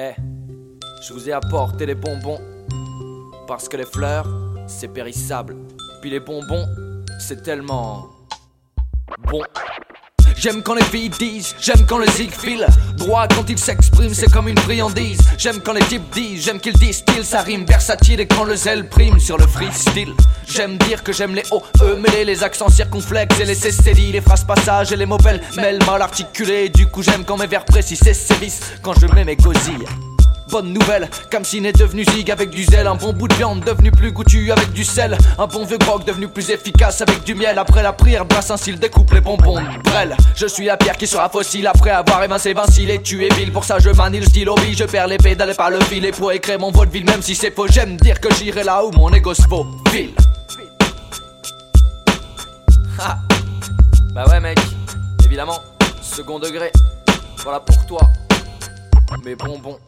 Eh, je vous ai apporté les bonbons. Parce que les fleurs, c'est périssable. Puis les bonbons, c'est tellement bon. J'aime quand les filles disent, j'aime quand le zig file. Droit quand il s'exprime, c'est comme une friandise. J'aime quand les types disent, j'aime qu'ils distillent Ça rime versatile et quand le zèle prime sur le freestyle. J'aime dire que j'aime les hauts, E, mêler les accents circonflexes et les cécédies, les phrases passages et les mots belles, mêlent mal articulés. Du coup, j'aime quand mes vers précis sévissent quand je mets mes gosilles. Bonne nouvelle, Kamsin est devenu zig avec du zèle. Un bon bout de viande devenu plus goûtu avec du sel. Un bon vieux grog devenu plus efficace avec du miel. Après la prière, Saint-Cile découpe les bonbons Brel, je suis la pierre qui sera fossile Après avoir évincé Vincile et tué Bill Pour ça je manie le stylo Je perds les pédales pas le fil Et pour écrire mon vaudeville même si c'est faux J'aime dire que j'irai là où mon ego se faufile. Bah ouais mec, évidemment, second degré, voilà pour toi, mes bonbons.